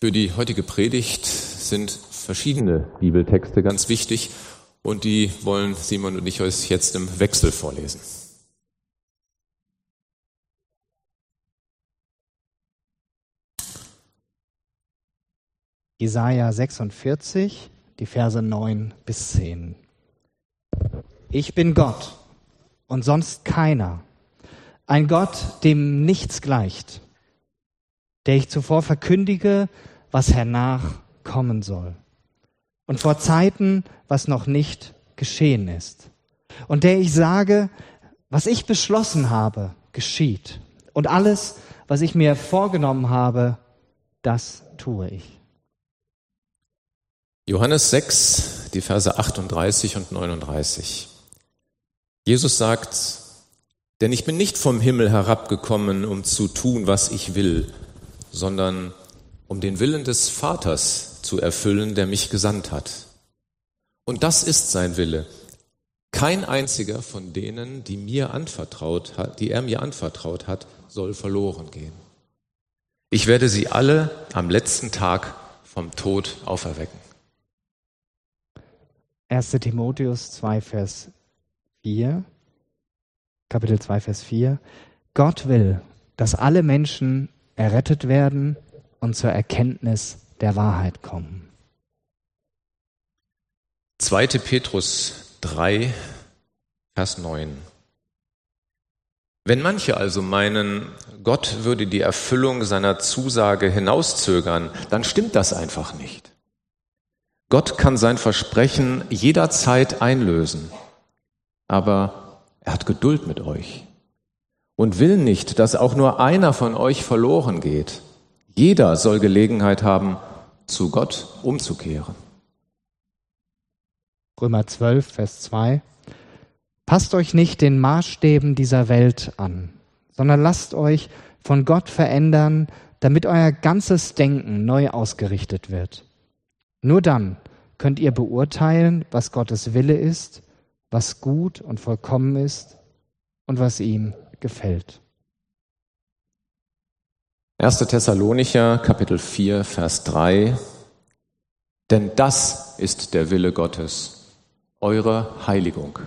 Für die heutige Predigt sind verschiedene Bibeltexte ganz wichtig und die wollen Simon und ich euch jetzt im Wechsel vorlesen. Jesaja 46, die Verse 9 bis 10. Ich bin Gott und sonst keiner. Ein Gott, dem nichts gleicht, der ich zuvor verkündige, was hernach kommen soll. Und vor Zeiten, was noch nicht geschehen ist. Und der ich sage, was ich beschlossen habe, geschieht. Und alles, was ich mir vorgenommen habe, das tue ich. Johannes 6, die Verse 38 und 39. Jesus sagt, denn ich bin nicht vom Himmel herabgekommen, um zu tun, was ich will, sondern um den Willen des Vaters zu erfüllen, der mich gesandt hat. Und das ist sein Wille. Kein einziger von denen, die mir anvertraut hat, die er mir anvertraut hat, soll verloren gehen. Ich werde sie alle am letzten Tag vom Tod auferwecken. 1. Timotheus 2, Vers 4, Kapitel 2, Vers 4. Gott will, dass alle Menschen errettet werden und zur Erkenntnis der Wahrheit kommen. 2. Petrus 3, Vers 9. Wenn manche also meinen, Gott würde die Erfüllung seiner Zusage hinauszögern, dann stimmt das einfach nicht. Gott kann sein Versprechen jederzeit einlösen, aber er hat Geduld mit euch und will nicht, dass auch nur einer von euch verloren geht. Jeder soll Gelegenheit haben, zu Gott umzukehren. Römer 12, Vers 2. Passt euch nicht den Maßstäben dieser Welt an, sondern lasst euch von Gott verändern, damit euer ganzes Denken neu ausgerichtet wird nur dann könnt ihr beurteilen, was Gottes Wille ist, was gut und vollkommen ist und was ihm gefällt. 1. Thessalonicher Kapitel 4 Vers 3 Denn das ist der Wille Gottes, eure Heiligung.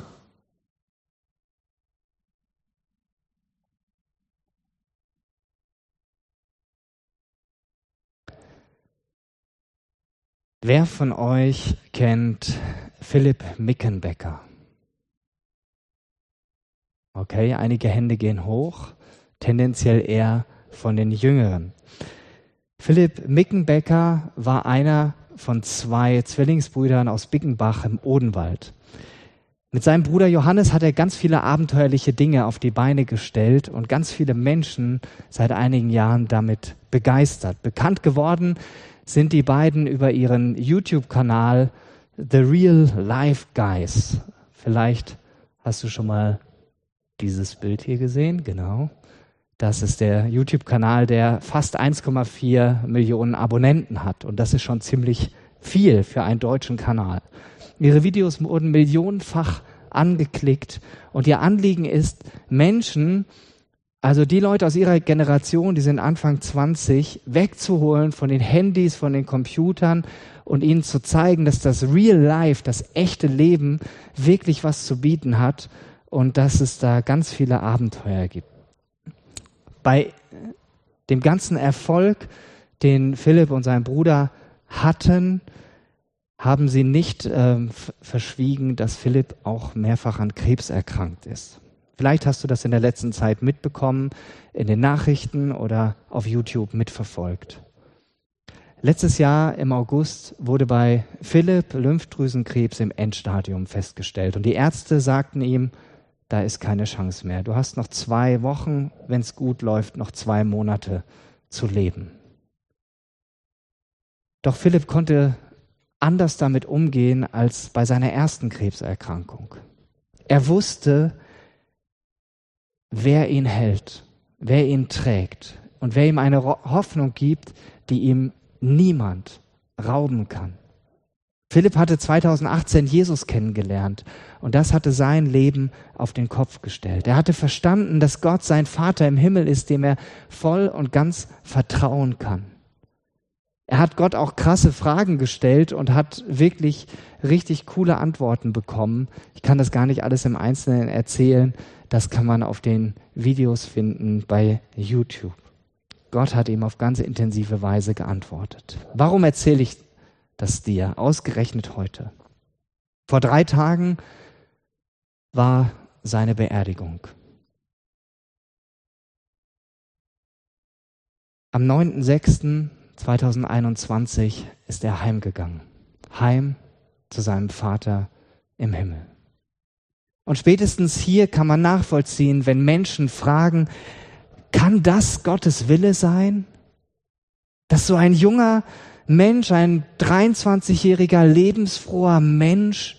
Wer von euch kennt Philipp Mickenbecker? Okay, einige Hände gehen hoch, tendenziell eher von den Jüngeren. Philipp Mickenbecker war einer von zwei Zwillingsbrüdern aus Bickenbach im Odenwald. Mit seinem Bruder Johannes hat er ganz viele abenteuerliche Dinge auf die Beine gestellt und ganz viele Menschen seit einigen Jahren damit begeistert. Bekannt geworden sind die beiden über ihren YouTube-Kanal The Real Life Guys. Vielleicht hast du schon mal dieses Bild hier gesehen, genau. Das ist der YouTube-Kanal, der fast 1,4 Millionen Abonnenten hat. Und das ist schon ziemlich viel für einen deutschen Kanal. Ihre Videos wurden millionenfach angeklickt. Und ihr Anliegen ist, Menschen also die Leute aus ihrer Generation, die sind Anfang 20, wegzuholen von den Handys, von den Computern und ihnen zu zeigen, dass das Real Life, das echte Leben wirklich was zu bieten hat und dass es da ganz viele Abenteuer gibt. Bei dem ganzen Erfolg, den Philipp und sein Bruder hatten, haben sie nicht äh, verschwiegen, dass Philipp auch mehrfach an Krebs erkrankt ist. Vielleicht hast du das in der letzten Zeit mitbekommen, in den Nachrichten oder auf YouTube mitverfolgt. Letztes Jahr im August wurde bei Philipp Lymphdrüsenkrebs im Endstadium festgestellt und die Ärzte sagten ihm, da ist keine Chance mehr. Du hast noch zwei Wochen, wenn es gut läuft, noch zwei Monate zu leben. Doch Philipp konnte anders damit umgehen als bei seiner ersten Krebserkrankung. Er wusste, wer ihn hält, wer ihn trägt und wer ihm eine Hoffnung gibt, die ihm niemand rauben kann. Philipp hatte 2018 Jesus kennengelernt und das hatte sein Leben auf den Kopf gestellt. Er hatte verstanden, dass Gott sein Vater im Himmel ist, dem er voll und ganz vertrauen kann. Er hat Gott auch krasse Fragen gestellt und hat wirklich richtig coole Antworten bekommen. Ich kann das gar nicht alles im Einzelnen erzählen. Das kann man auf den Videos finden bei YouTube. Gott hat ihm auf ganz intensive Weise geantwortet. Warum erzähle ich das dir ausgerechnet heute? Vor drei Tagen war seine Beerdigung. Am 9.06.2021 ist er heimgegangen. Heim zu seinem Vater im Himmel. Und spätestens hier kann man nachvollziehen, wenn Menschen fragen, kann das Gottes Wille sein? Dass so ein junger Mensch, ein 23-jähriger lebensfroher Mensch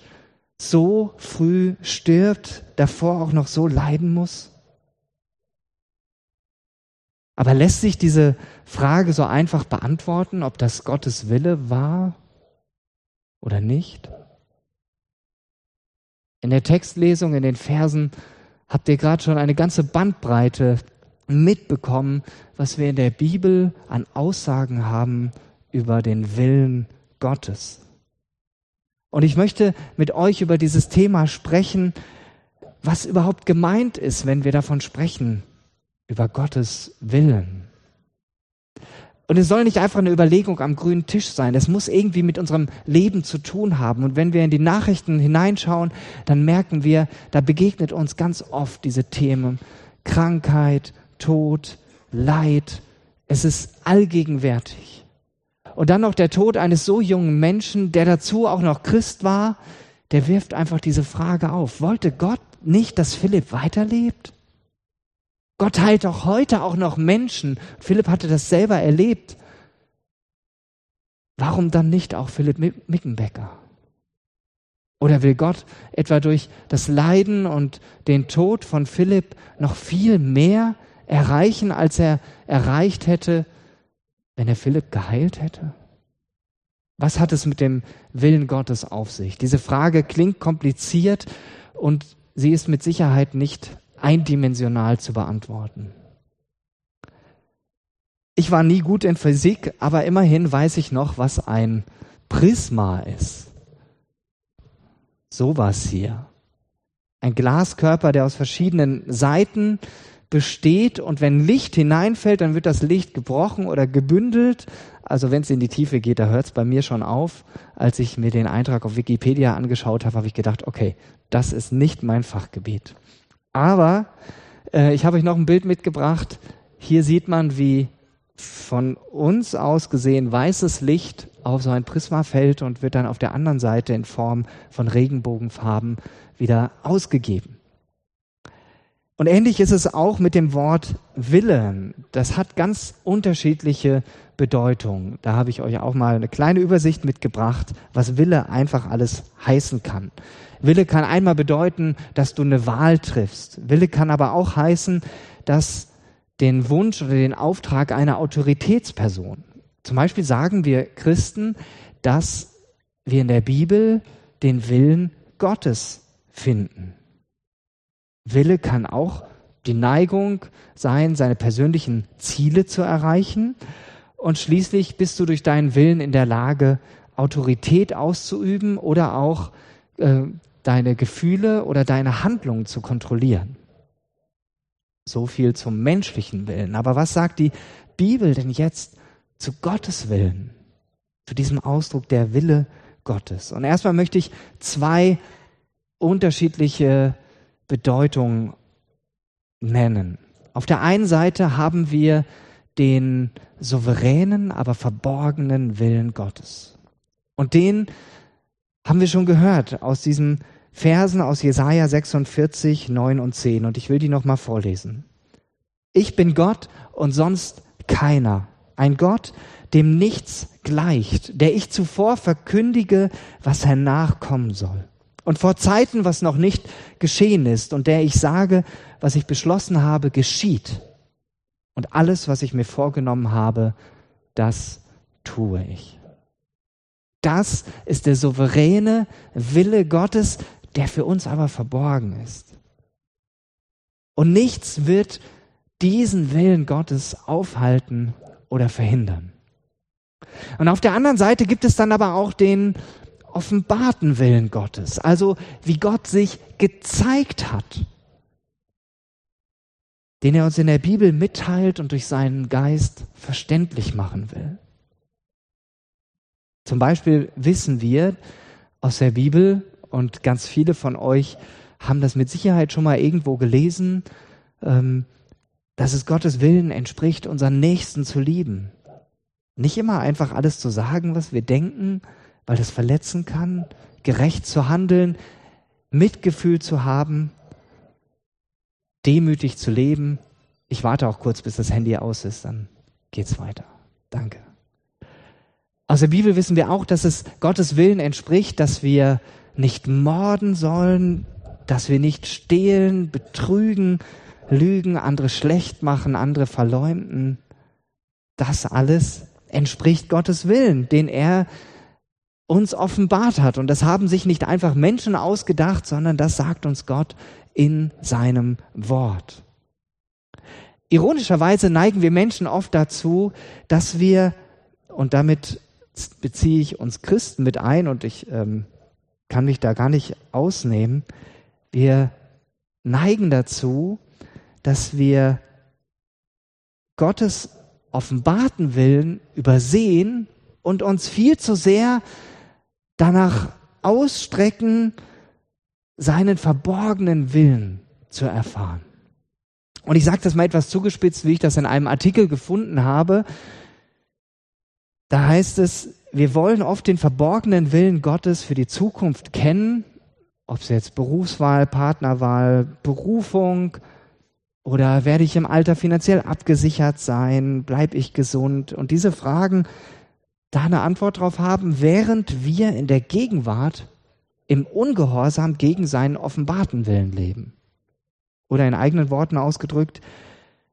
so früh stirbt, davor auch noch so leiden muss? Aber lässt sich diese Frage so einfach beantworten, ob das Gottes Wille war oder nicht? In der Textlesung, in den Versen habt ihr gerade schon eine ganze Bandbreite mitbekommen, was wir in der Bibel an Aussagen haben über den Willen Gottes. Und ich möchte mit euch über dieses Thema sprechen, was überhaupt gemeint ist, wenn wir davon sprechen, über Gottes Willen. Und es soll nicht einfach eine Überlegung am grünen Tisch sein. Es muss irgendwie mit unserem Leben zu tun haben. Und wenn wir in die Nachrichten hineinschauen, dann merken wir, da begegnet uns ganz oft diese Themen Krankheit, Tod, Leid. Es ist allgegenwärtig. Und dann noch der Tod eines so jungen Menschen, der dazu auch noch Christ war, der wirft einfach diese Frage auf. Wollte Gott nicht, dass Philipp weiterlebt? Gott heilt auch heute auch noch Menschen. Philipp hatte das selber erlebt. Warum dann nicht auch Philipp Mickenbecker? Oder will Gott etwa durch das Leiden und den Tod von Philipp noch viel mehr erreichen, als er erreicht hätte, wenn er Philipp geheilt hätte? Was hat es mit dem Willen Gottes auf sich? Diese Frage klingt kompliziert und sie ist mit Sicherheit nicht eindimensional zu beantworten. Ich war nie gut in Physik, aber immerhin weiß ich noch, was ein Prisma ist. Sowas hier. Ein Glaskörper, der aus verschiedenen Seiten besteht und wenn Licht hineinfällt, dann wird das Licht gebrochen oder gebündelt. Also wenn es in die Tiefe geht, da hört es bei mir schon auf. Als ich mir den Eintrag auf Wikipedia angeschaut habe, habe ich gedacht, okay, das ist nicht mein Fachgebiet. Aber äh, ich habe euch noch ein Bild mitgebracht. Hier sieht man, wie von uns aus gesehen weißes Licht auf so ein Prisma fällt und wird dann auf der anderen Seite in Form von Regenbogenfarben wieder ausgegeben. Und ähnlich ist es auch mit dem Wort Wille. Das hat ganz unterschiedliche Bedeutungen. Da habe ich euch auch mal eine kleine Übersicht mitgebracht, was Wille einfach alles heißen kann. Wille kann einmal bedeuten, dass du eine Wahl triffst. Wille kann aber auch heißen, dass den Wunsch oder den Auftrag einer Autoritätsperson. Zum Beispiel sagen wir Christen, dass wir in der Bibel den Willen Gottes finden. Wille kann auch die Neigung sein, seine persönlichen Ziele zu erreichen. Und schließlich bist du durch deinen Willen in der Lage, Autorität auszuüben oder auch äh, deine Gefühle oder deine Handlungen zu kontrollieren. So viel zum menschlichen Willen. Aber was sagt die Bibel denn jetzt zu Gottes Willen? Zu diesem Ausdruck der Wille Gottes. Und erstmal möchte ich zwei unterschiedliche Bedeutung nennen. Auf der einen Seite haben wir den souveränen, aber verborgenen Willen Gottes. Und den haben wir schon gehört aus diesen Versen aus Jesaja 46, 9 und 10. Und ich will die nochmal vorlesen. Ich bin Gott und sonst keiner. Ein Gott, dem nichts gleicht, der ich zuvor verkündige, was hernach kommen soll und vor Zeiten, was noch nicht geschehen ist und der ich sage, was ich beschlossen habe, geschieht. Und alles, was ich mir vorgenommen habe, das tue ich. Das ist der souveräne Wille Gottes, der für uns aber verborgen ist. Und nichts wird diesen Willen Gottes aufhalten oder verhindern. Und auf der anderen Seite gibt es dann aber auch den offenbarten Willen Gottes, also wie Gott sich gezeigt hat, den er uns in der Bibel mitteilt und durch seinen Geist verständlich machen will. Zum Beispiel wissen wir aus der Bibel, und ganz viele von euch haben das mit Sicherheit schon mal irgendwo gelesen, ähm, dass es Gottes Willen entspricht, unseren Nächsten zu lieben. Nicht immer einfach alles zu sagen, was wir denken, weil das verletzen kann, gerecht zu handeln, Mitgefühl zu haben, demütig zu leben. Ich warte auch kurz, bis das Handy aus ist, dann geht's weiter. Danke. Aus der Bibel wissen wir auch, dass es Gottes Willen entspricht, dass wir nicht morden sollen, dass wir nicht stehlen, betrügen, lügen, andere schlecht machen, andere verleumden. Das alles entspricht Gottes Willen, den er uns offenbart hat. Und das haben sich nicht einfach Menschen ausgedacht, sondern das sagt uns Gott in seinem Wort. Ironischerweise neigen wir Menschen oft dazu, dass wir, und damit beziehe ich uns Christen mit ein, und ich ähm, kann mich da gar nicht ausnehmen, wir neigen dazu, dass wir Gottes offenbarten Willen übersehen und uns viel zu sehr danach ausstrecken, seinen verborgenen Willen zu erfahren. Und ich sage das mal etwas zugespitzt, wie ich das in einem Artikel gefunden habe. Da heißt es, wir wollen oft den verborgenen Willen Gottes für die Zukunft kennen, ob es jetzt Berufswahl, Partnerwahl, Berufung, oder werde ich im Alter finanziell abgesichert sein? Bleib ich gesund? Und diese Fragen da eine Antwort drauf haben, während wir in der Gegenwart im Ungehorsam gegen seinen offenbarten Willen leben. Oder in eigenen Worten ausgedrückt,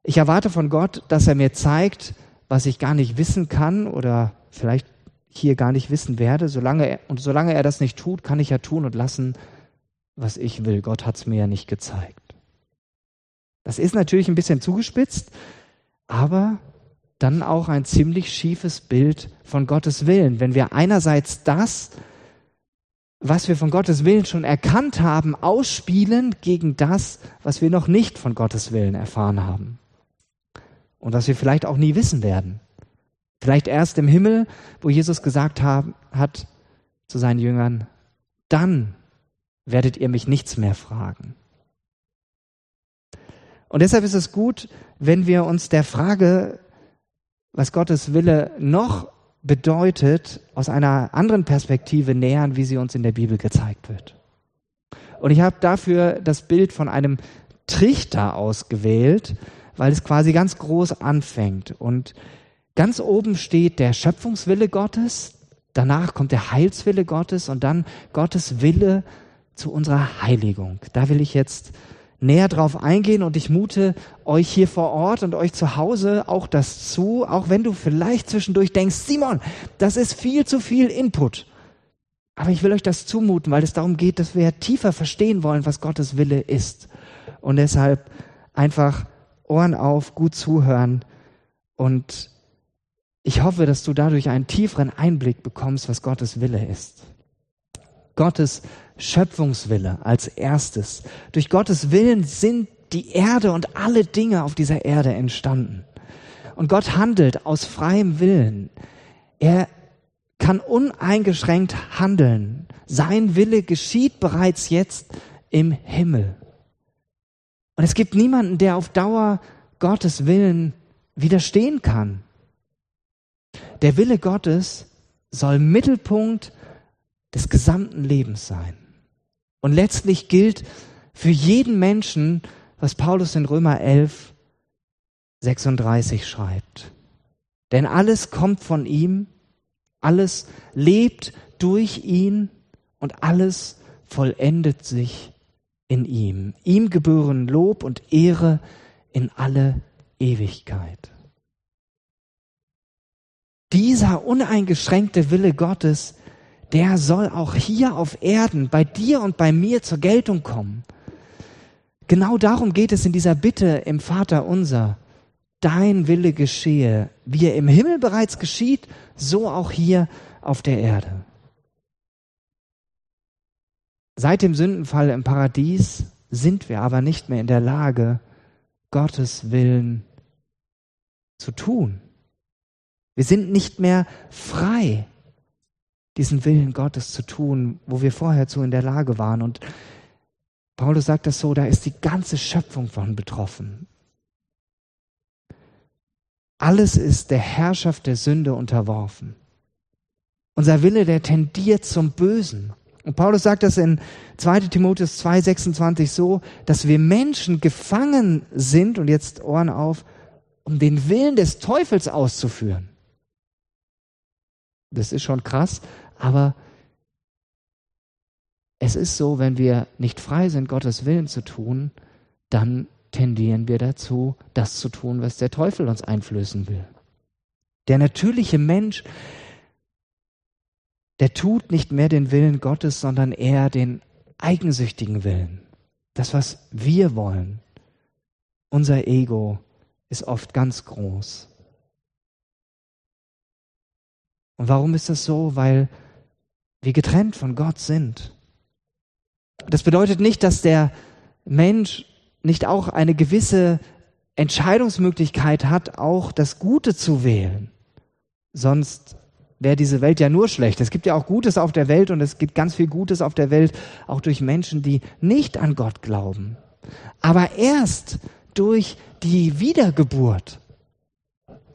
ich erwarte von Gott, dass er mir zeigt, was ich gar nicht wissen kann oder vielleicht hier gar nicht wissen werde. Solange er, und solange er das nicht tut, kann ich ja tun und lassen, was ich will. Gott hat es mir ja nicht gezeigt. Das ist natürlich ein bisschen zugespitzt, aber dann auch ein ziemlich schiefes Bild von Gottes Willen. Wenn wir einerseits das, was wir von Gottes Willen schon erkannt haben, ausspielen gegen das, was wir noch nicht von Gottes Willen erfahren haben. Und was wir vielleicht auch nie wissen werden. Vielleicht erst im Himmel, wo Jesus gesagt haben, hat zu seinen Jüngern, dann werdet ihr mich nichts mehr fragen. Und deshalb ist es gut, wenn wir uns der Frage, was Gottes Wille noch bedeutet, aus einer anderen Perspektive nähern, wie sie uns in der Bibel gezeigt wird. Und ich habe dafür das Bild von einem Trichter ausgewählt, weil es quasi ganz groß anfängt. Und ganz oben steht der Schöpfungswille Gottes, danach kommt der Heilswille Gottes und dann Gottes Wille zu unserer Heiligung. Da will ich jetzt näher drauf eingehen und ich mute euch hier vor Ort und euch zu Hause auch das zu, auch wenn du vielleicht zwischendurch denkst, Simon, das ist viel zu viel Input. Aber ich will euch das zumuten, weil es darum geht, dass wir tiefer verstehen wollen, was Gottes Wille ist. Und deshalb einfach Ohren auf, gut zuhören und ich hoffe, dass du dadurch einen tieferen Einblick bekommst, was Gottes Wille ist. Gottes Schöpfungswille als erstes. Durch Gottes Willen sind die Erde und alle Dinge auf dieser Erde entstanden. Und Gott handelt aus freiem Willen. Er kann uneingeschränkt handeln. Sein Wille geschieht bereits jetzt im Himmel. Und es gibt niemanden, der auf Dauer Gottes Willen widerstehen kann. Der Wille Gottes soll Mittelpunkt des gesamten Lebens sein. Und letztlich gilt für jeden Menschen, was Paulus in Römer 11, 36 schreibt. Denn alles kommt von ihm, alles lebt durch ihn und alles vollendet sich in ihm. Ihm gebühren Lob und Ehre in alle Ewigkeit. Dieser uneingeschränkte Wille Gottes der soll auch hier auf Erden bei dir und bei mir zur Geltung kommen. Genau darum geht es in dieser Bitte im Vater unser. dein Wille geschehe, wie er im Himmel bereits geschieht, so auch hier auf der Erde. Seit dem Sündenfall im Paradies sind wir aber nicht mehr in der Lage, Gottes Willen zu tun. Wir sind nicht mehr frei, diesen Willen Gottes zu tun, wo wir vorher zu in der Lage waren. Und Paulus sagt das so, da ist die ganze Schöpfung von betroffen. Alles ist der Herrschaft der Sünde unterworfen. Unser Wille, der tendiert zum Bösen. Und Paulus sagt das in 2 Timotheus 2,26 so, dass wir Menschen gefangen sind, und jetzt Ohren auf, um den Willen des Teufels auszuführen. Das ist schon krass, aber es ist so, wenn wir nicht frei sind, Gottes Willen zu tun, dann tendieren wir dazu, das zu tun, was der Teufel uns einflößen will. Der natürliche Mensch, der tut nicht mehr den Willen Gottes, sondern eher den eigensüchtigen Willen. Das, was wir wollen. Unser Ego ist oft ganz groß. Und warum ist das so? Weil wir getrennt von Gott sind. Das bedeutet nicht, dass der Mensch nicht auch eine gewisse Entscheidungsmöglichkeit hat, auch das Gute zu wählen. Sonst wäre diese Welt ja nur schlecht. Es gibt ja auch Gutes auf der Welt und es gibt ganz viel Gutes auf der Welt, auch durch Menschen, die nicht an Gott glauben. Aber erst durch die Wiedergeburt.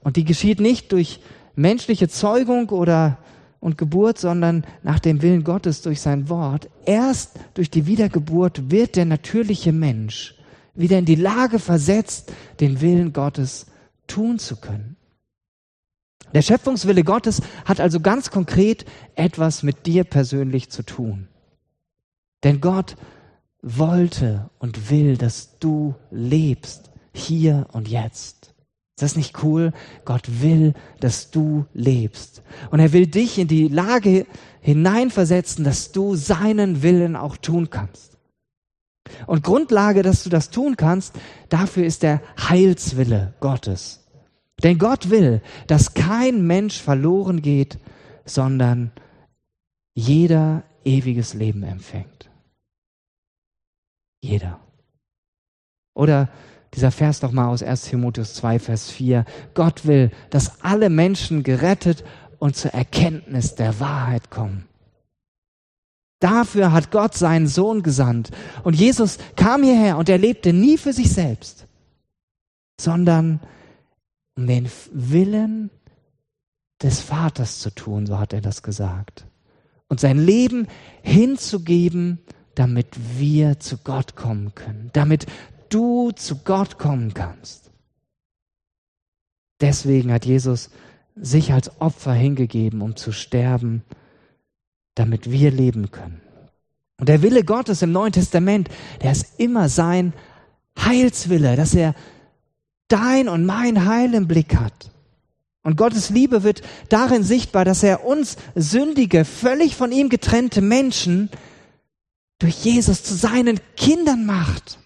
Und die geschieht nicht durch menschliche Zeugung oder und Geburt, sondern nach dem Willen Gottes durch sein Wort. Erst durch die Wiedergeburt wird der natürliche Mensch wieder in die Lage versetzt, den Willen Gottes tun zu können. Der Schöpfungswille Gottes hat also ganz konkret etwas mit dir persönlich zu tun. Denn Gott wollte und will, dass du lebst, hier und jetzt. Ist das nicht cool? Gott will, dass du lebst. Und er will dich in die Lage hineinversetzen, dass du seinen Willen auch tun kannst. Und Grundlage, dass du das tun kannst, dafür ist der Heilswille Gottes. Denn Gott will, dass kein Mensch verloren geht, sondern jeder ewiges Leben empfängt. Jeder. Oder dieser Vers doch mal aus 1 Timotheus 2, Vers 4. Gott will, dass alle Menschen gerettet und zur Erkenntnis der Wahrheit kommen. Dafür hat Gott seinen Sohn gesandt. Und Jesus kam hierher und er lebte nie für sich selbst, sondern um den Willen des Vaters zu tun, so hat er das gesagt. Und sein Leben hinzugeben, damit wir zu Gott kommen können, damit du zu Gott kommen kannst. Deswegen hat Jesus sich als Opfer hingegeben, um zu sterben, damit wir leben können. Und der Wille Gottes im Neuen Testament, der ist immer sein Heilswille, dass er dein und mein Heil im Blick hat. Und Gottes Liebe wird darin sichtbar, dass er uns sündige, völlig von ihm getrennte Menschen durch Jesus zu seinen Kindern macht.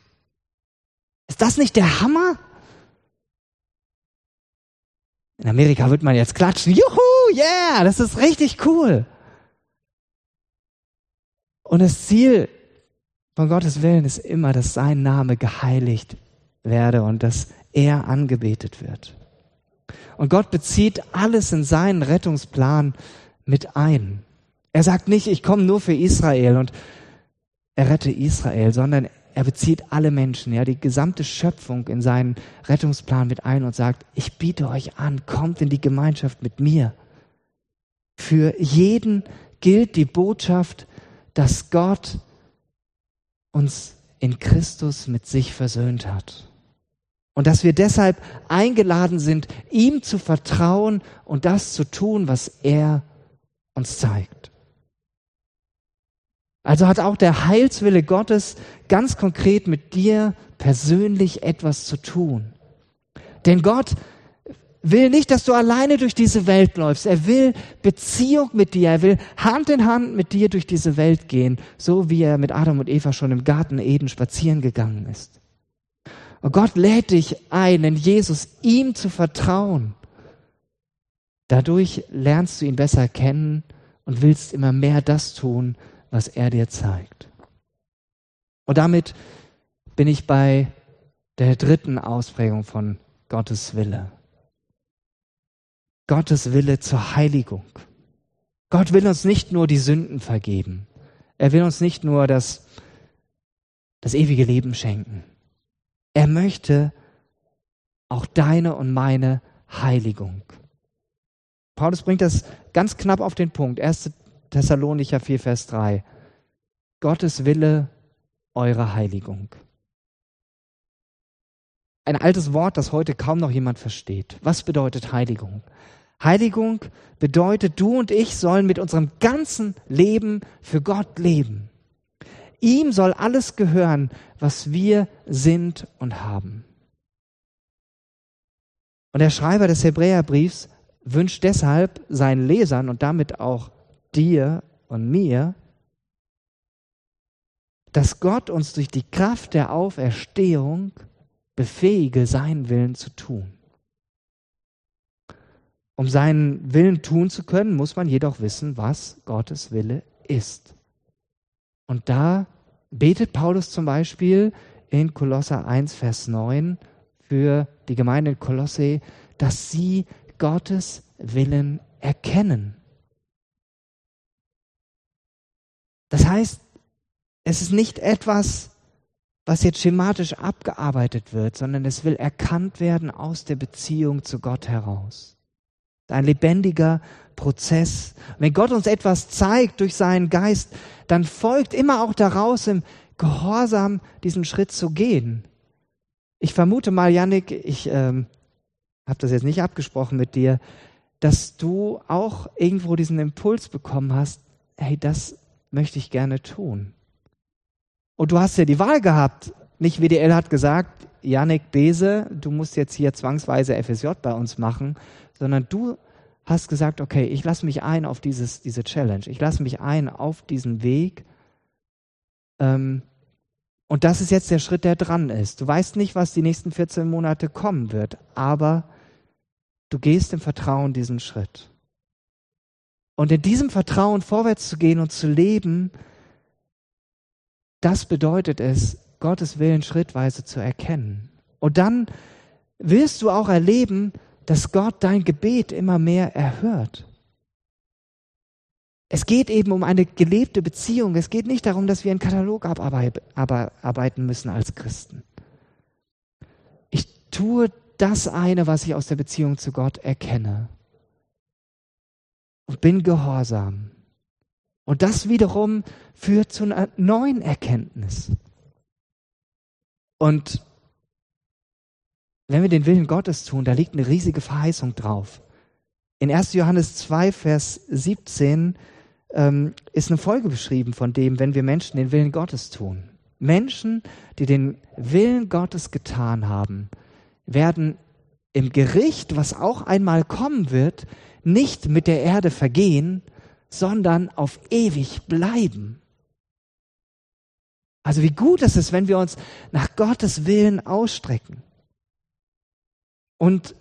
Ist das nicht der Hammer? In Amerika wird man jetzt klatschen. Juhu, yeah, das ist richtig cool. Und das Ziel von Gottes Willen ist immer, dass sein Name geheiligt werde und dass er angebetet wird. Und Gott bezieht alles in seinen Rettungsplan mit ein. Er sagt nicht, ich komme nur für Israel und er rette Israel, sondern er bezieht alle Menschen, ja, die gesamte Schöpfung in seinen Rettungsplan mit ein und sagt, ich biete euch an, kommt in die Gemeinschaft mit mir. Für jeden gilt die Botschaft, dass Gott uns in Christus mit sich versöhnt hat. Und dass wir deshalb eingeladen sind, ihm zu vertrauen und das zu tun, was er uns zeigt. Also hat auch der Heilswille Gottes ganz konkret mit dir persönlich etwas zu tun. Denn Gott will nicht, dass du alleine durch diese Welt läufst. Er will Beziehung mit dir. Er will Hand in Hand mit dir durch diese Welt gehen, so wie er mit Adam und Eva schon im Garten Eden spazieren gegangen ist. Und Gott lädt dich ein, in Jesus ihm zu vertrauen. Dadurch lernst du ihn besser kennen und willst immer mehr das tun, was er dir zeigt. Und damit bin ich bei der dritten Ausprägung von Gottes Wille. Gottes Wille zur Heiligung. Gott will uns nicht nur die Sünden vergeben. Er will uns nicht nur das, das ewige Leben schenken. Er möchte auch deine und meine Heiligung. Paulus bringt das ganz knapp auf den Punkt. 1. Thessalonicher 4, Vers 3. Gottes Wille, eure Heiligung. Ein altes Wort, das heute kaum noch jemand versteht. Was bedeutet Heiligung? Heiligung bedeutet, du und ich sollen mit unserem ganzen Leben für Gott leben. Ihm soll alles gehören, was wir sind und haben. Und der Schreiber des Hebräerbriefs wünscht deshalb seinen Lesern und damit auch dir und mir, dass Gott uns durch die Kraft der Auferstehung befähige, seinen Willen zu tun. Um seinen Willen tun zu können, muss man jedoch wissen, was Gottes Wille ist. Und da betet Paulus zum Beispiel in Kolosser 1, Vers 9 für die Gemeinde in Kolosse, dass sie Gottes Willen erkennen. Das heißt, es ist nicht etwas, was jetzt schematisch abgearbeitet wird, sondern es will erkannt werden aus der Beziehung zu Gott heraus. Ein lebendiger Prozess. Wenn Gott uns etwas zeigt durch seinen Geist, dann folgt immer auch daraus im Gehorsam diesen Schritt zu gehen. Ich vermute mal, Yannick, ich ähm, habe das jetzt nicht abgesprochen mit dir, dass du auch irgendwo diesen Impuls bekommen hast, hey, das möchte ich gerne tun. Und du hast ja die Wahl gehabt. Nicht WDL hat gesagt, Yannick Bese, du musst jetzt hier zwangsweise FSJ bei uns machen, sondern du hast gesagt, okay, ich lasse mich ein auf dieses, diese Challenge, ich lasse mich ein auf diesen Weg. Ähm, und das ist jetzt der Schritt, der dran ist. Du weißt nicht, was die nächsten 14 Monate kommen wird, aber du gehst im Vertrauen diesen Schritt. Und in diesem Vertrauen vorwärts zu gehen und zu leben, das bedeutet es, Gottes Willen schrittweise zu erkennen. Und dann wirst du auch erleben, dass Gott dein Gebet immer mehr erhört. Es geht eben um eine gelebte Beziehung. Es geht nicht darum, dass wir einen Katalog abarbeiten müssen als Christen. Ich tue das eine, was ich aus der Beziehung zu Gott erkenne. Und bin gehorsam. Und das wiederum führt zu einer neuen Erkenntnis. Und wenn wir den Willen Gottes tun, da liegt eine riesige Verheißung drauf. In 1. Johannes 2, Vers 17 ähm, ist eine Folge beschrieben von dem, wenn wir Menschen den Willen Gottes tun. Menschen, die den Willen Gottes getan haben, werden im Gericht, was auch einmal kommen wird, nicht mit der Erde vergehen, sondern auf ewig bleiben. Also wie gut ist es, wenn wir uns nach Gottes Willen ausstrecken. Und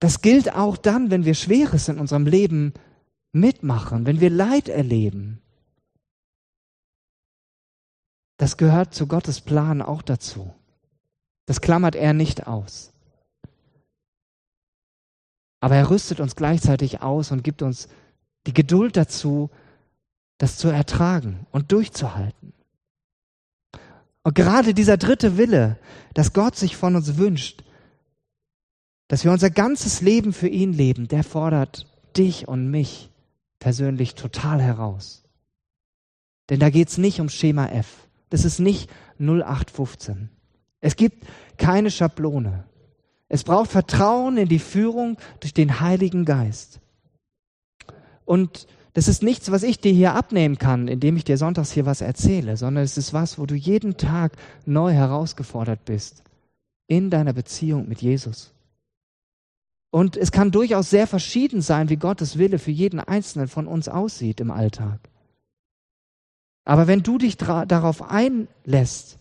das gilt auch dann, wenn wir Schweres in unserem Leben mitmachen, wenn wir Leid erleben. Das gehört zu Gottes Plan auch dazu. Das klammert er nicht aus. Aber er rüstet uns gleichzeitig aus und gibt uns die Geduld dazu, das zu ertragen und durchzuhalten. Und gerade dieser dritte Wille, dass Gott sich von uns wünscht, dass wir unser ganzes Leben für ihn leben, der fordert dich und mich persönlich total heraus. Denn da geht es nicht um Schema F. Das ist nicht 0815. Es gibt keine Schablone. Es braucht Vertrauen in die Führung durch den Heiligen Geist. Und das ist nichts, was ich dir hier abnehmen kann, indem ich dir sonntags hier was erzähle, sondern es ist was, wo du jeden Tag neu herausgefordert bist in deiner Beziehung mit Jesus. Und es kann durchaus sehr verschieden sein, wie Gottes Wille für jeden Einzelnen von uns aussieht im Alltag. Aber wenn du dich darauf einlässt,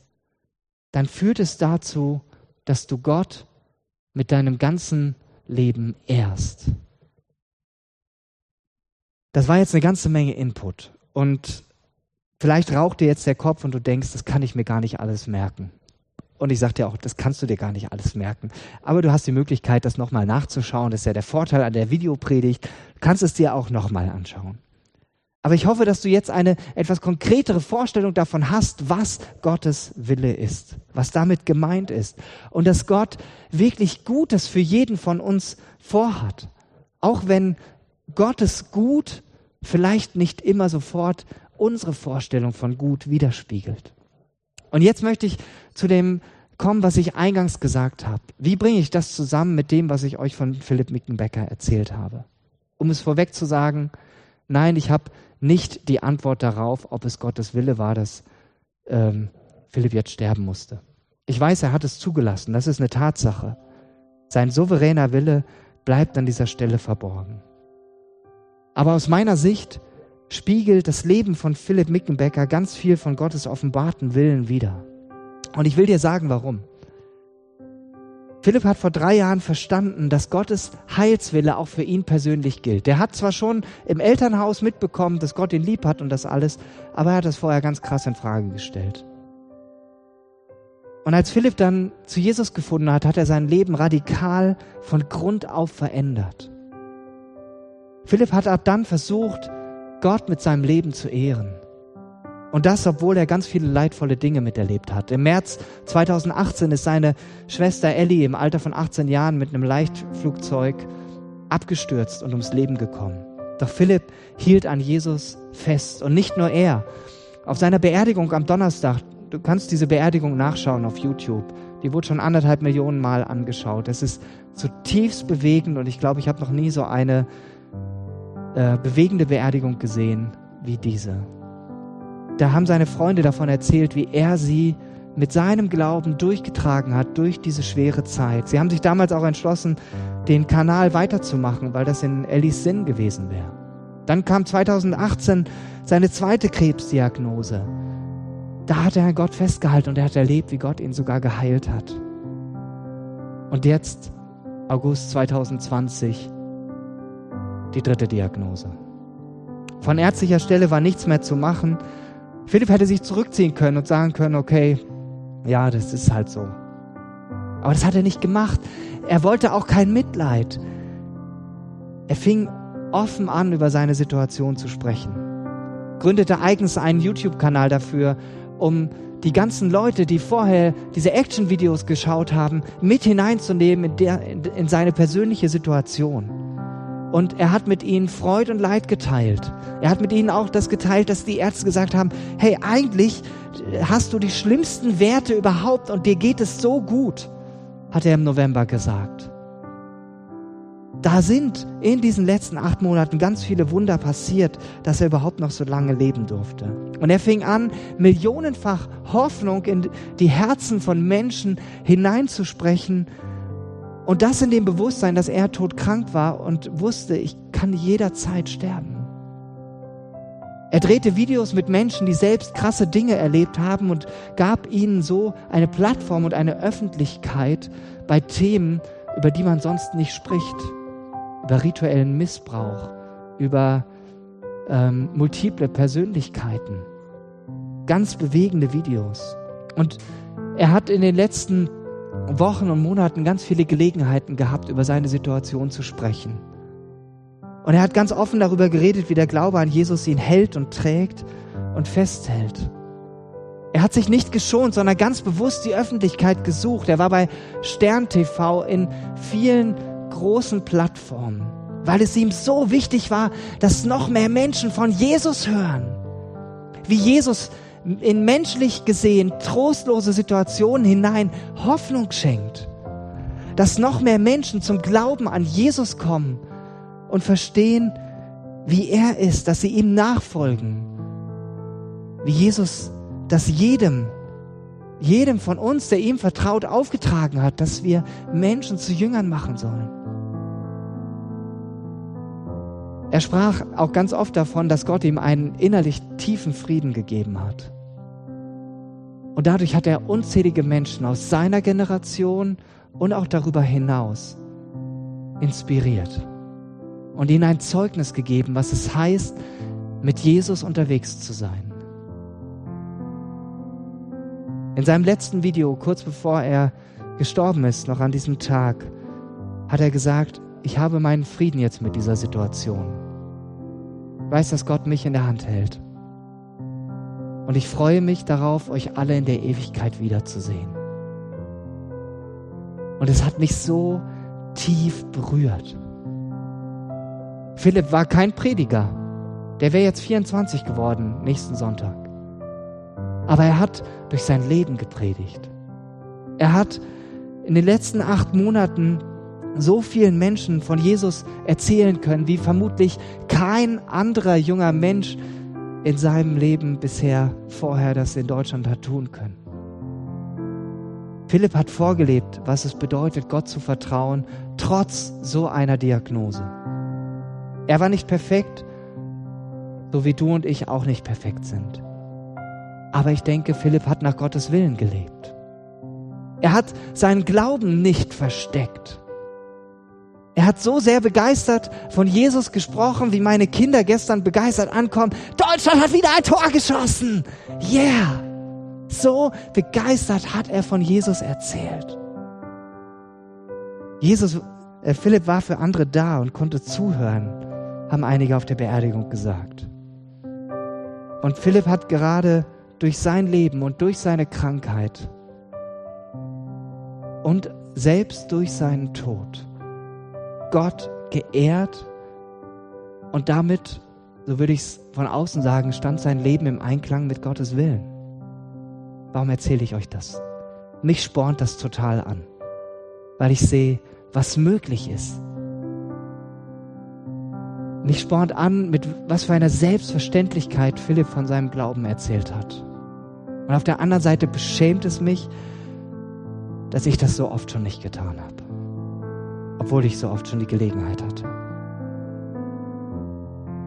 dann führt es dazu, dass du Gott mit deinem ganzen Leben ehrst. Das war jetzt eine ganze Menge Input. Und vielleicht raucht dir jetzt der Kopf und du denkst, das kann ich mir gar nicht alles merken. Und ich sage dir auch, das kannst du dir gar nicht alles merken. Aber du hast die Möglichkeit, das nochmal nachzuschauen. Das ist ja der Vorteil an der Videopredigt. Du kannst es dir auch nochmal anschauen. Aber ich hoffe, dass du jetzt eine etwas konkretere Vorstellung davon hast, was Gottes Wille ist, was damit gemeint ist und dass Gott wirklich Gutes für jeden von uns vorhat. Auch wenn Gottes Gut vielleicht nicht immer sofort unsere Vorstellung von Gut widerspiegelt. Und jetzt möchte ich zu dem kommen, was ich eingangs gesagt habe. Wie bringe ich das zusammen mit dem, was ich euch von Philipp Mickenbecker erzählt habe? Um es vorweg zu sagen, nein, ich habe nicht die Antwort darauf, ob es Gottes Wille war, dass ähm, Philipp jetzt sterben musste. Ich weiß, er hat es zugelassen, das ist eine Tatsache. Sein souveräner Wille bleibt an dieser Stelle verborgen. Aber aus meiner Sicht spiegelt das Leben von Philipp Mickenbecker ganz viel von Gottes offenbarten Willen wider. Und ich will dir sagen, warum. Philipp hat vor drei Jahren verstanden, dass Gottes Heilswille auch für ihn persönlich gilt. Der hat zwar schon im Elternhaus mitbekommen, dass Gott ihn lieb hat und das alles, aber er hat das vorher ganz krass in Frage gestellt. Und als Philipp dann zu Jesus gefunden hat, hat er sein Leben radikal von Grund auf verändert. Philipp hat ab dann versucht, Gott mit seinem Leben zu ehren. Und das, obwohl er ganz viele leidvolle Dinge miterlebt hat. Im März 2018 ist seine Schwester Ellie im Alter von 18 Jahren mit einem Leichtflugzeug abgestürzt und ums Leben gekommen. Doch Philipp hielt an Jesus fest. Und nicht nur er. Auf seiner Beerdigung am Donnerstag, du kannst diese Beerdigung nachschauen auf YouTube, die wurde schon anderthalb Millionen Mal angeschaut. Es ist zutiefst bewegend und ich glaube, ich habe noch nie so eine äh, bewegende Beerdigung gesehen wie diese da haben seine Freunde davon erzählt, wie er sie mit seinem Glauben durchgetragen hat durch diese schwere Zeit. Sie haben sich damals auch entschlossen, den Kanal weiterzumachen, weil das in Ellis Sinn gewesen wäre. Dann kam 2018 seine zweite Krebsdiagnose. Da hat er an Gott festgehalten und er hat erlebt, wie Gott ihn sogar geheilt hat. Und jetzt, August 2020, die dritte Diagnose. Von ärztlicher Stelle war nichts mehr zu machen. Philipp hätte sich zurückziehen können und sagen können, okay, ja, das ist halt so. Aber das hat er nicht gemacht. Er wollte auch kein Mitleid. Er fing offen an, über seine Situation zu sprechen. Gründete eigens einen YouTube-Kanal dafür, um die ganzen Leute, die vorher diese Action-Videos geschaut haben, mit hineinzunehmen in, der, in seine persönliche Situation. Und er hat mit ihnen Freud und Leid geteilt. Er hat mit ihnen auch das geteilt, dass die Ärzte gesagt haben, hey, eigentlich hast du die schlimmsten Werte überhaupt und dir geht es so gut, hat er im November gesagt. Da sind in diesen letzten acht Monaten ganz viele Wunder passiert, dass er überhaupt noch so lange leben durfte. Und er fing an, millionenfach Hoffnung in die Herzen von Menschen hineinzusprechen, und das in dem Bewusstsein, dass er todkrank war und wusste, ich kann jederzeit sterben. Er drehte Videos mit Menschen, die selbst krasse Dinge erlebt haben und gab ihnen so eine Plattform und eine Öffentlichkeit bei Themen, über die man sonst nicht spricht. Über rituellen Missbrauch, über ähm, multiple Persönlichkeiten. Ganz bewegende Videos. Und er hat in den letzten Wochen und Monaten ganz viele Gelegenheiten gehabt, über seine Situation zu sprechen. Und er hat ganz offen darüber geredet, wie der Glaube an Jesus ihn hält und trägt und festhält. Er hat sich nicht geschont, sondern ganz bewusst die Öffentlichkeit gesucht. Er war bei Stern TV in vielen großen Plattformen, weil es ihm so wichtig war, dass noch mehr Menschen von Jesus hören. Wie Jesus in menschlich gesehen trostlose Situationen hinein Hoffnung schenkt. Dass noch mehr Menschen zum Glauben an Jesus kommen und verstehen, wie er ist, dass sie ihm nachfolgen. Wie Jesus das jedem, jedem von uns, der ihm vertraut, aufgetragen hat, dass wir Menschen zu Jüngern machen sollen. Er sprach auch ganz oft davon, dass Gott ihm einen innerlich tiefen Frieden gegeben hat. Und dadurch hat er unzählige Menschen aus seiner Generation und auch darüber hinaus inspiriert und ihnen ein Zeugnis gegeben, was es heißt, mit Jesus unterwegs zu sein. In seinem letzten Video, kurz bevor er gestorben ist, noch an diesem Tag, hat er gesagt, ich habe meinen Frieden jetzt mit dieser Situation. Weiß, dass Gott mich in der Hand hält. Und ich freue mich darauf, euch alle in der Ewigkeit wiederzusehen. Und es hat mich so tief berührt. Philipp war kein Prediger. Der wäre jetzt 24 geworden nächsten Sonntag. Aber er hat durch sein Leben gepredigt. Er hat in den letzten acht Monaten so vielen Menschen von Jesus erzählen können, wie vermutlich kein anderer junger Mensch in seinem Leben bisher vorher das in Deutschland hat tun können. Philipp hat vorgelebt, was es bedeutet, Gott zu vertrauen, trotz so einer Diagnose. Er war nicht perfekt, so wie du und ich auch nicht perfekt sind. Aber ich denke, Philipp hat nach Gottes Willen gelebt. Er hat seinen Glauben nicht versteckt. Er hat so sehr begeistert von Jesus gesprochen, wie meine Kinder gestern begeistert ankommen. Deutschland hat wieder ein Tor geschossen. Yeah. So begeistert hat er von Jesus erzählt. Jesus, äh, Philipp war für andere da und konnte zuhören, haben einige auf der Beerdigung gesagt. Und Philipp hat gerade durch sein Leben und durch seine Krankheit und selbst durch seinen Tod Gott geehrt und damit, so würde ich es von außen sagen, stand sein Leben im Einklang mit Gottes Willen. Warum erzähle ich euch das? Mich spornt das total an, weil ich sehe, was möglich ist. Mich spornt an, mit was für einer Selbstverständlichkeit Philipp von seinem Glauben erzählt hat. Und auf der anderen Seite beschämt es mich, dass ich das so oft schon nicht getan habe obwohl ich so oft schon die Gelegenheit hatte.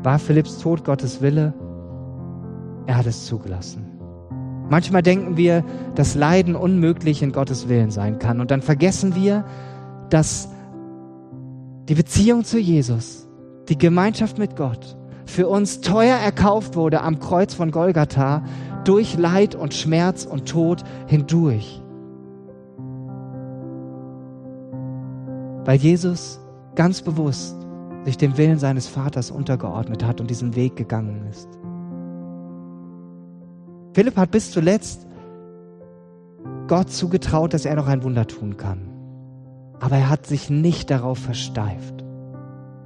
War Philipps Tod Gottes Wille? Er hat es zugelassen. Manchmal denken wir, dass Leiden unmöglich in Gottes Willen sein kann. Und dann vergessen wir, dass die Beziehung zu Jesus, die Gemeinschaft mit Gott, für uns teuer erkauft wurde am Kreuz von Golgatha durch Leid und Schmerz und Tod hindurch. Weil Jesus ganz bewusst sich dem Willen seines Vaters untergeordnet hat und diesen Weg gegangen ist. Philipp hat bis zuletzt Gott zugetraut, dass er noch ein Wunder tun kann. Aber er hat sich nicht darauf versteift.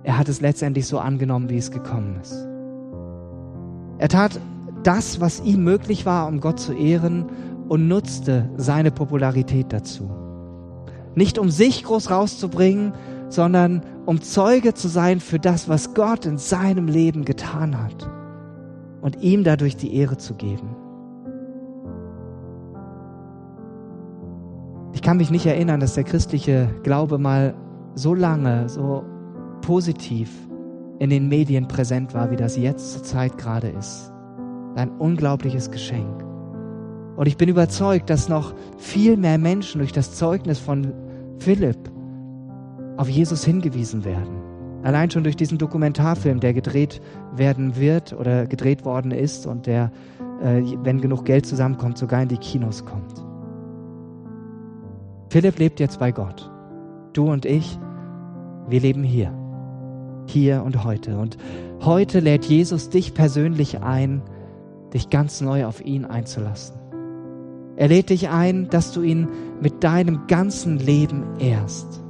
Er hat es letztendlich so angenommen, wie es gekommen ist. Er tat das, was ihm möglich war, um Gott zu ehren und nutzte seine Popularität dazu. Nicht um sich groß rauszubringen, sondern um Zeuge zu sein für das, was Gott in seinem Leben getan hat und ihm dadurch die Ehre zu geben. Ich kann mich nicht erinnern, dass der christliche Glaube mal so lange, so positiv in den Medien präsent war, wie das jetzt zur Zeit gerade ist. Ein unglaubliches Geschenk. Und ich bin überzeugt, dass noch viel mehr Menschen durch das Zeugnis von Philipp auf Jesus hingewiesen werden. Allein schon durch diesen Dokumentarfilm, der gedreht werden wird oder gedreht worden ist und der, äh, wenn genug Geld zusammenkommt, sogar in die Kinos kommt. Philipp lebt jetzt bei Gott. Du und ich, wir leben hier. Hier und heute. Und heute lädt Jesus dich persönlich ein, dich ganz neu auf ihn einzulassen. Er lädt dich ein, dass du ihn mit deinem ganzen Leben ehrst.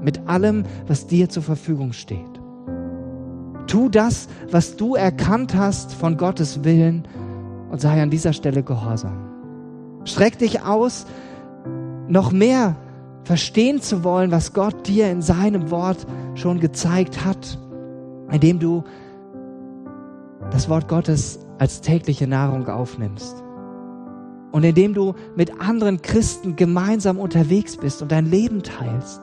Mit allem, was dir zur Verfügung steht. Tu das, was du erkannt hast von Gottes Willen und sei an dieser Stelle gehorsam. Streck dich aus, noch mehr verstehen zu wollen, was Gott dir in seinem Wort schon gezeigt hat, indem du das Wort Gottes als tägliche Nahrung aufnimmst und indem du mit anderen Christen gemeinsam unterwegs bist und dein Leben teilst.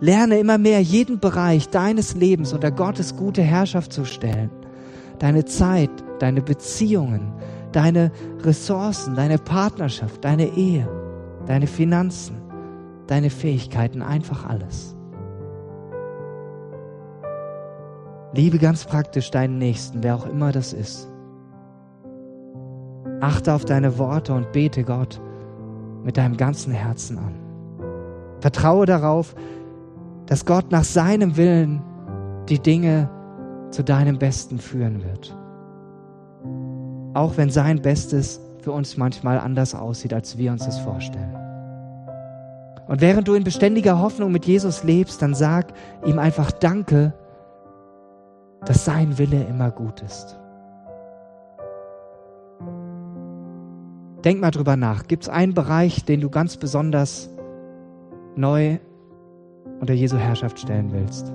Lerne immer mehr jeden Bereich deines Lebens unter Gottes gute Herrschaft zu stellen. Deine Zeit, deine Beziehungen, deine Ressourcen, deine Partnerschaft, deine Ehe, deine Finanzen, deine Fähigkeiten, einfach alles. Liebe ganz praktisch deinen Nächsten, wer auch immer das ist. Achte auf deine Worte und bete Gott mit deinem ganzen Herzen an. Vertraue darauf, dass Gott nach seinem Willen die Dinge zu deinem Besten führen wird. Auch wenn sein Bestes für uns manchmal anders aussieht, als wir uns das vorstellen. Und während du in beständiger Hoffnung mit Jesus lebst, dann sag ihm einfach Danke, dass sein Wille immer gut ist. Denk mal drüber nach. Gibt es einen Bereich, den du ganz besonders neu unter Jesu Herrschaft stellen willst?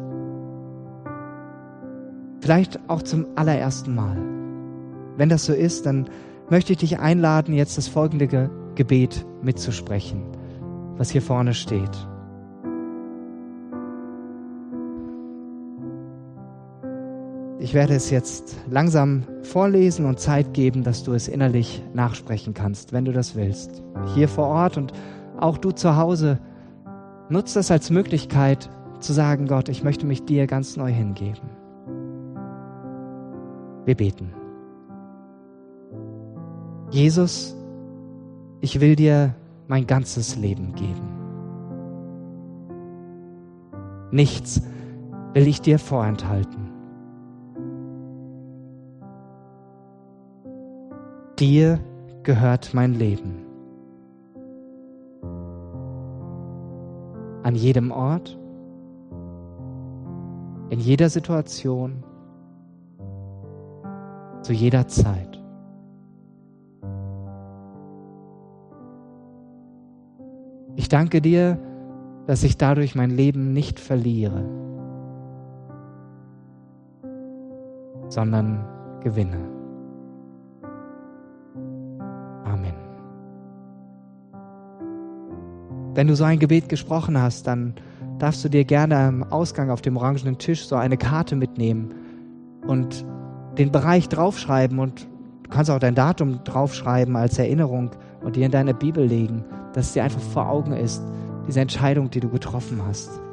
Vielleicht auch zum allerersten Mal. Wenn das so ist, dann möchte ich dich einladen, jetzt das folgende Ge Gebet mitzusprechen, was hier vorne steht. Ich werde es jetzt langsam vorlesen und Zeit geben, dass du es innerlich nachsprechen kannst, wenn du das willst. Hier vor Ort und auch du zu Hause, nutzt das als Möglichkeit zu sagen, Gott, ich möchte mich dir ganz neu hingeben. Wir beten. Jesus, ich will dir mein ganzes Leben geben. Nichts will ich dir vorenthalten. Dir gehört mein Leben. An jedem Ort, in jeder Situation, zu jeder Zeit. Ich danke dir, dass ich dadurch mein Leben nicht verliere, sondern gewinne. Wenn du so ein Gebet gesprochen hast, dann darfst du dir gerne am Ausgang auf dem orangenen Tisch so eine Karte mitnehmen und den Bereich draufschreiben und du kannst auch dein Datum draufschreiben als Erinnerung und dir in deine Bibel legen, dass es dir einfach vor Augen ist, diese Entscheidung, die du getroffen hast.